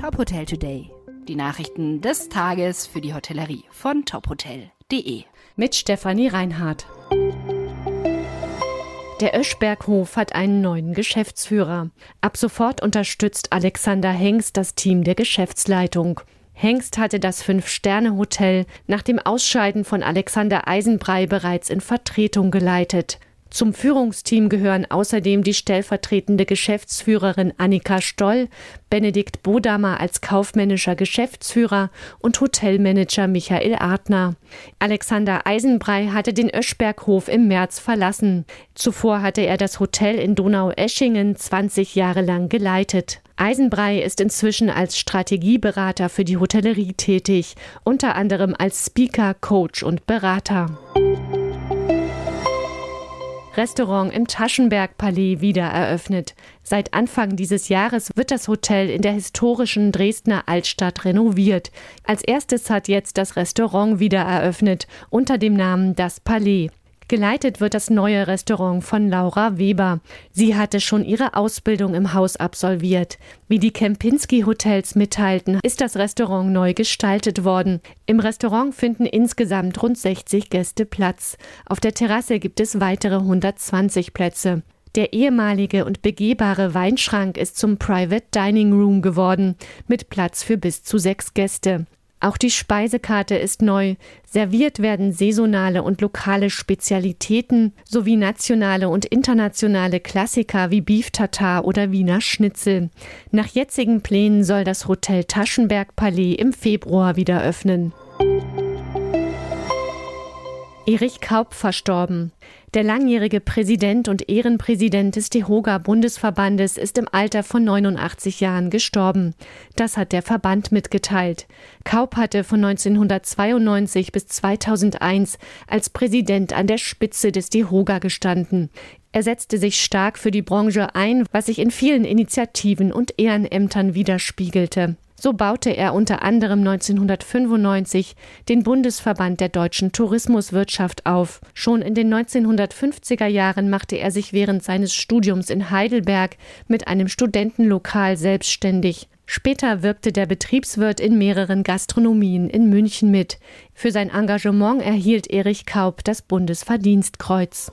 Top Hotel Today. Die Nachrichten des Tages für die Hotellerie von tophotel.de. Mit Stefanie Reinhardt. Der Öschberghof hat einen neuen Geschäftsführer. Ab sofort unterstützt Alexander Hengst das Team der Geschäftsleitung. Hengst hatte das Fünf-Sterne-Hotel nach dem Ausscheiden von Alexander Eisenbrei bereits in Vertretung geleitet. Zum Führungsteam gehören außerdem die stellvertretende Geschäftsführerin Annika Stoll, Benedikt Bodamer als kaufmännischer Geschäftsführer und Hotelmanager Michael Artner. Alexander Eisenbrei hatte den Öschberghof im März verlassen. Zuvor hatte er das Hotel in Donau-Eschingen 20 Jahre lang geleitet. Eisenbrei ist inzwischen als Strategieberater für die Hotellerie tätig, unter anderem als Speaker, Coach und Berater. Restaurant im Taschenberg-Palais wieder eröffnet. Seit Anfang dieses Jahres wird das Hotel in der historischen Dresdner Altstadt renoviert. Als erstes hat jetzt das Restaurant wieder eröffnet, unter dem Namen Das Palais. Geleitet wird das neue Restaurant von Laura Weber. Sie hatte schon ihre Ausbildung im Haus absolviert. Wie die Kempinski Hotels mitteilten, ist das Restaurant neu gestaltet worden. Im Restaurant finden insgesamt rund 60 Gäste Platz. Auf der Terrasse gibt es weitere 120 Plätze. Der ehemalige und begehbare Weinschrank ist zum Private Dining Room geworden, mit Platz für bis zu sechs Gäste. Auch die Speisekarte ist neu. Serviert werden saisonale und lokale Spezialitäten sowie nationale und internationale Klassiker wie Beef Tartar oder Wiener Schnitzel. Nach jetzigen Plänen soll das Hotel Taschenberg Palais im Februar wieder öffnen. Erich Kaup verstorben. Der langjährige Präsident und Ehrenpräsident des DEHOGA-Bundesverbandes ist im Alter von 89 Jahren gestorben. Das hat der Verband mitgeteilt. Kaup hatte von 1992 bis 2001 als Präsident an der Spitze des DEHOGA gestanden. Er setzte sich stark für die Branche ein, was sich in vielen Initiativen und Ehrenämtern widerspiegelte. So baute er unter anderem 1995 den Bundesverband der deutschen Tourismuswirtschaft auf. Schon in den 1950er Jahren machte er sich während seines Studiums in Heidelberg mit einem Studentenlokal selbstständig. Später wirkte der Betriebswirt in mehreren Gastronomien in München mit. Für sein Engagement erhielt Erich Kaup das Bundesverdienstkreuz.